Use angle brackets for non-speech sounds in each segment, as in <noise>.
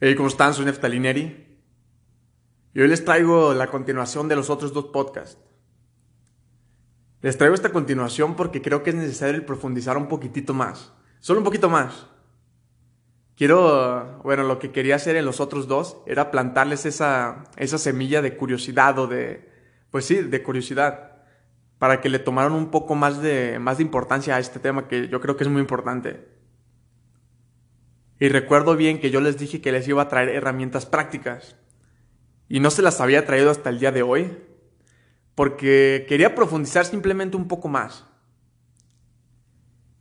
Hey, ¿cómo están? Soy Neftalineri. Y hoy les traigo la continuación de los otros dos podcasts. Les traigo esta continuación porque creo que es necesario profundizar un poquitito más. Solo un poquito más. Quiero, bueno, lo que quería hacer en los otros dos era plantarles esa, esa semilla de curiosidad o de, pues sí, de curiosidad. Para que le tomaran un poco más de, más de importancia a este tema que yo creo que es muy importante. Y recuerdo bien que yo les dije que les iba a traer herramientas prácticas. Y no se las había traído hasta el día de hoy. Porque quería profundizar simplemente un poco más.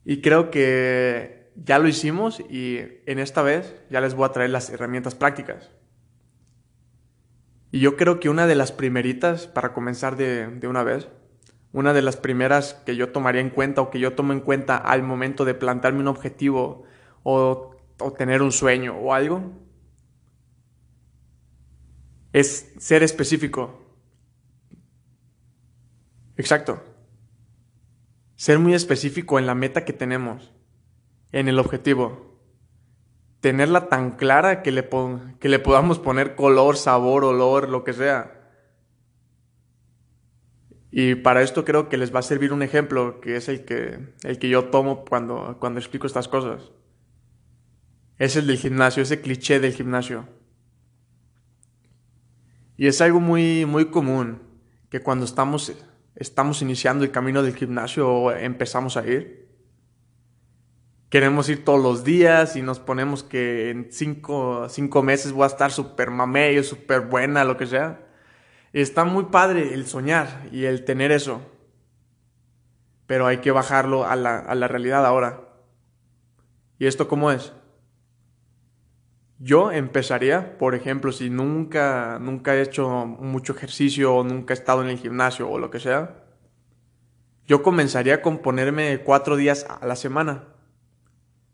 Y creo que ya lo hicimos y en esta vez ya les voy a traer las herramientas prácticas. Y yo creo que una de las primeritas, para comenzar de, de una vez, una de las primeras que yo tomaría en cuenta o que yo tomo en cuenta al momento de plantarme un objetivo o o tener un sueño o algo, es ser específico. Exacto. Ser muy específico en la meta que tenemos, en el objetivo. Tenerla tan clara que le, que le podamos poner color, sabor, olor, lo que sea. Y para esto creo que les va a servir un ejemplo que es el que, el que yo tomo cuando, cuando explico estas cosas es el del gimnasio, ese cliché del gimnasio. Y es algo muy, muy común que cuando estamos, estamos iniciando el camino del gimnasio o empezamos a ir, queremos ir todos los días y nos ponemos que en cinco, cinco meses voy a estar súper mamello, súper buena, lo que sea. Y está muy padre el soñar y el tener eso. Pero hay que bajarlo a la, a la realidad ahora. ¿Y esto cómo es? Yo empezaría, por ejemplo, si nunca, nunca he hecho mucho ejercicio o nunca he estado en el gimnasio o lo que sea, yo comenzaría con ponerme cuatro días a la semana.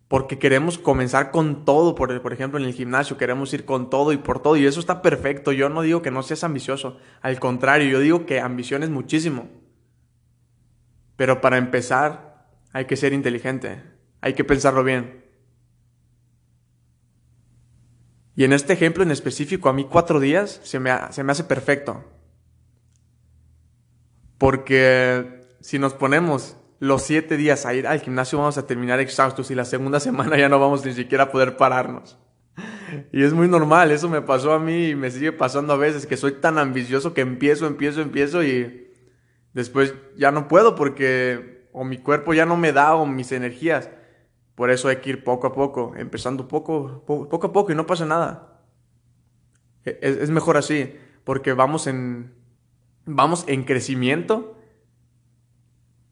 Porque queremos comenzar con todo, por, por ejemplo, en el gimnasio, queremos ir con todo y por todo, y eso está perfecto. Yo no digo que no seas ambicioso, al contrario, yo digo que ambición es muchísimo. Pero para empezar, hay que ser inteligente, hay que pensarlo bien. Y en este ejemplo en específico, a mí cuatro días se me, se me hace perfecto. Porque si nos ponemos los siete días a ir al gimnasio vamos a terminar exhaustos y la segunda <laughs> semana ya no vamos ni siquiera a poder pararnos. Y es muy normal, eso me pasó a mí y me sigue pasando a veces, que soy tan ambicioso que empiezo, empiezo, empiezo y después ya no puedo porque o mi cuerpo ya no me da o mis energías. Por eso hay que ir poco a poco, empezando poco, poco, a poco y no pasa nada. E, es, mejor así, porque vamos en, vamos en crecimiento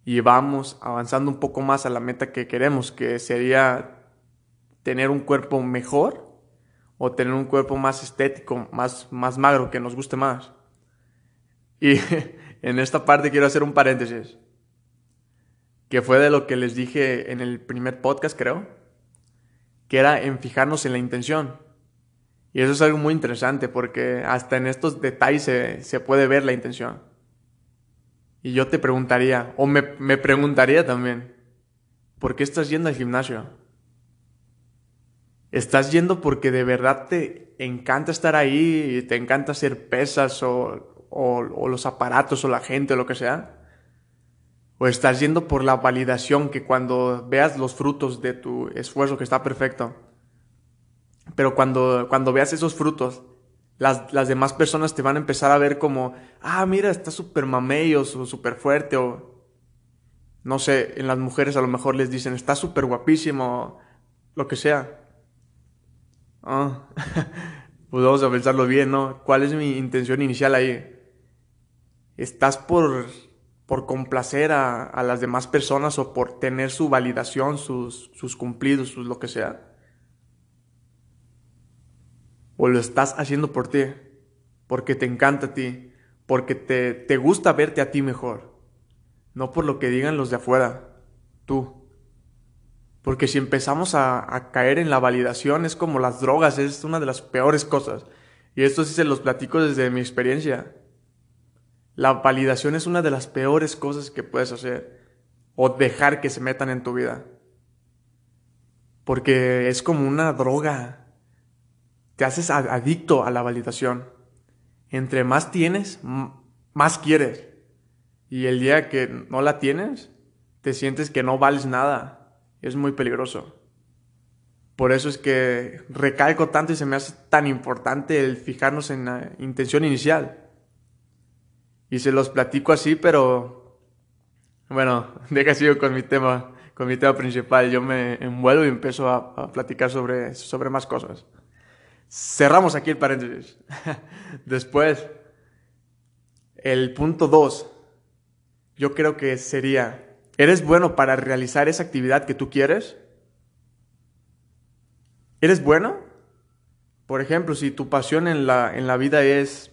y vamos avanzando un poco más a la meta que queremos, que sería tener un cuerpo mejor o tener un cuerpo más estético, más, más magro, que nos guste más. Y <laughs> en esta parte quiero hacer un paréntesis que fue de lo que les dije en el primer podcast, creo, que era en fijarnos en la intención. Y eso es algo muy interesante porque hasta en estos detalles se, puede ver la intención. Y yo te preguntaría, o me, me preguntaría también, ¿por qué estás yendo al gimnasio? ¿Estás yendo porque de verdad te encanta estar ahí y te encanta hacer pesas o, o los aparatos o la gente o lo que sea? O estás yendo por la validación que cuando veas los frutos de tu esfuerzo que está perfecto, pero cuando, cuando veas esos frutos, las, las demás personas te van a empezar a ver como, ah, mira, está súper mamello, súper fuerte, o no sé, en las mujeres a lo mejor les dicen, está súper guapísimo, lo que sea. Ah, <laughs> pues vamos a pensarlo bien, ¿no? ¿Cuál es mi intención inicial ahí? ¿Estás por por complacer a, las demás personas o por tener su validación, sus, sus cumplidos, sus lo que sea. O lo estás haciendo por ti, porque te encanta a ti, porque te, te gusta verte a ti mejor, no por lo que digan los de afuera, tú. Porque si empezamos a, a, caer en la validación es como las drogas, es una de las peores cosas. Y esto sí se los platico desde mi experiencia. La validación es una de las peores cosas que puedes hacer o dejar que se metan en tu vida. Porque es como una droga. te haces adicto a la validación. Entre más tienes, más quieres. Y el día que no la tienes, te sientes que no vales nada. Es muy peligroso. Por eso es que recalco tanto y se me hace tan importante el fijarnos en la intención inicial. Y se los platico así, pero bueno, <laughs> deja sigo con mi tema, con mi tema principal. Yo me envuelvo y empiezo a, platicar sobre, sobre más cosas. Cerramos aquí el paréntesis. <laughs> Después, el punto 2, yo creo que sería, ¿eres bueno para realizar esa actividad que tú quieres? ¿Eres bueno? Por ejemplo, si tu pasión en la, en la vida es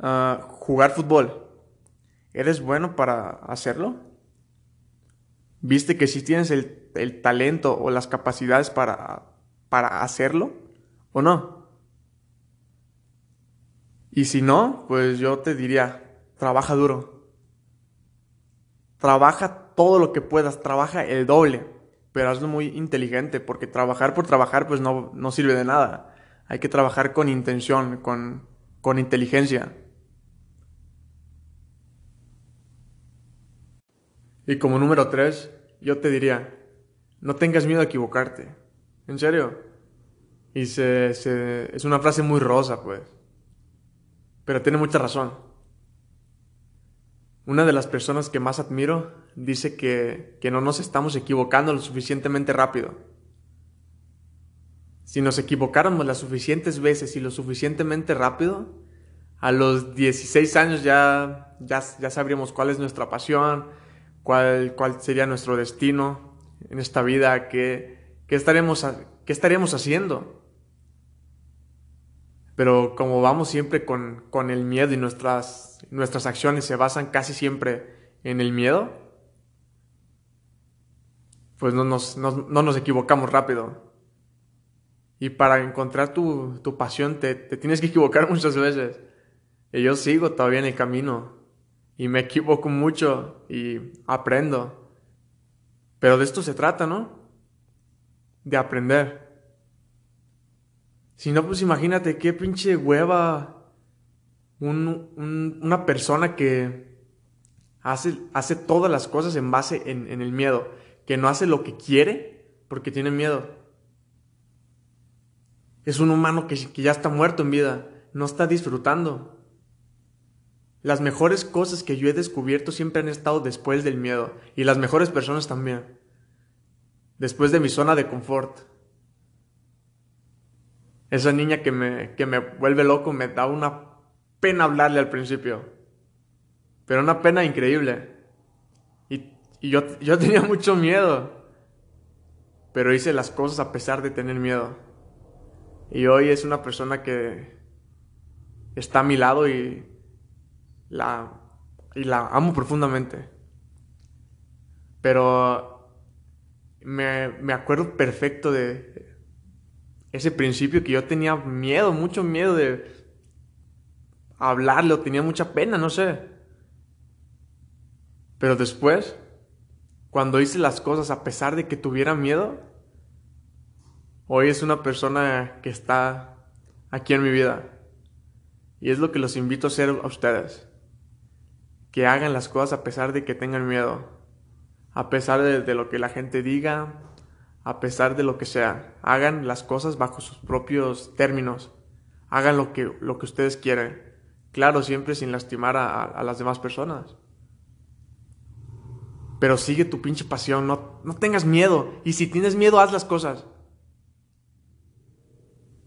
jugar fútbol, ¿eres bueno para hacerlo? ¿Viste que si tienes el, el talento o las capacidades para, para hacerlo o no? Y si no, pues yo te diría, trabaja duro. Trabaja todo lo que puedas, trabaja el doble, pero hazlo muy inteligente, porque trabajar por trabajar pues no, no sirve de nada. Hay que trabajar con intención, con, con inteligencia. Y como número tres, yo te diría, no tengas miedo a equivocarte. En serio. Y se, es una frase muy rosa, pues. Pero tiene mucha razón. Una de las personas que más admiro dice que, que no nos estamos equivocando lo suficientemente rápido. Si nos equivocáramos las suficientes veces y lo suficientemente rápido, a los 16 años ya, ya, ya sabríamos cuál es nuestra pasión, cuál, cuál sería nuestro destino en esta vida, qué, qué, estaremos, qué estaríamos haciendo. Pero como vamos siempre con, con el miedo y nuestras, nuestras acciones se basan casi siempre en el miedo, pues no nos, no, no nos equivocamos rápido. Y para encontrar tu, tu pasión te, te, tienes que equivocar <laughs> muchas veces. Y yo sigo todavía en el camino. Y me equivoco mucho y aprendo. Pero de esto se trata, ¿no? De aprender. Si no, pues imagínate qué pinche hueva una persona que hace, hace todas las cosas en base en, en el miedo, que no hace lo que quiere porque tiene miedo. Es un humano que, que ya está muerto en vida, no está disfrutando. Las mejores cosas que yo he descubierto siempre han estado después del miedo y las mejores personas también. Después de mi zona de confort. Esa niña que me, que me vuelve loco me da una pena hablarle al principio. Pero una pena increíble. Y, y yo, yo <laughs> tenía mucho miedo. Pero hice las cosas a pesar de tener miedo. Y hoy es una persona que está a mi lado y la, y la amo profundamente. Pero me, me acuerdo perfecto de, ese principio que yo tenía miedo, mucho miedo de hablarle o tenía mucha pena, no sé. Pero después, cuando hice las cosas a pesar de que tuviera miedo, hoy es una persona que está aquí en mi vida. Y es lo que los invito a hacer a ustedes. Que hagan las cosas a pesar de que tengan miedo. A pesar de, lo que la gente diga, a pesar de lo que sea. Hagan las cosas bajo sus propios términos. Hagan lo que, lo que ustedes quieren. Claro, siempre sin lastimar a, a las demás personas. Pero sigue tu pinche pasión, no, no tengas miedo. Y si tienes miedo, haz las cosas.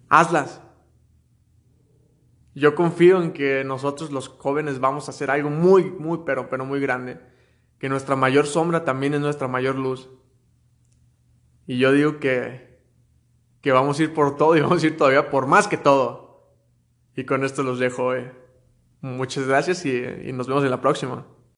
Hazlas. Yo confío en que nosotros los jóvenes vamos a hacer algo muy, muy, pero, pero muy grande. Que nuestra mayor sombra también es nuestra mayor luz. Y yo digo que, que vamos a ir por todo y <laughs> vamos a ir todavía por más que todo. Y con esto los dejo. Eh. Muchas gracias y nos vemos en la próxima.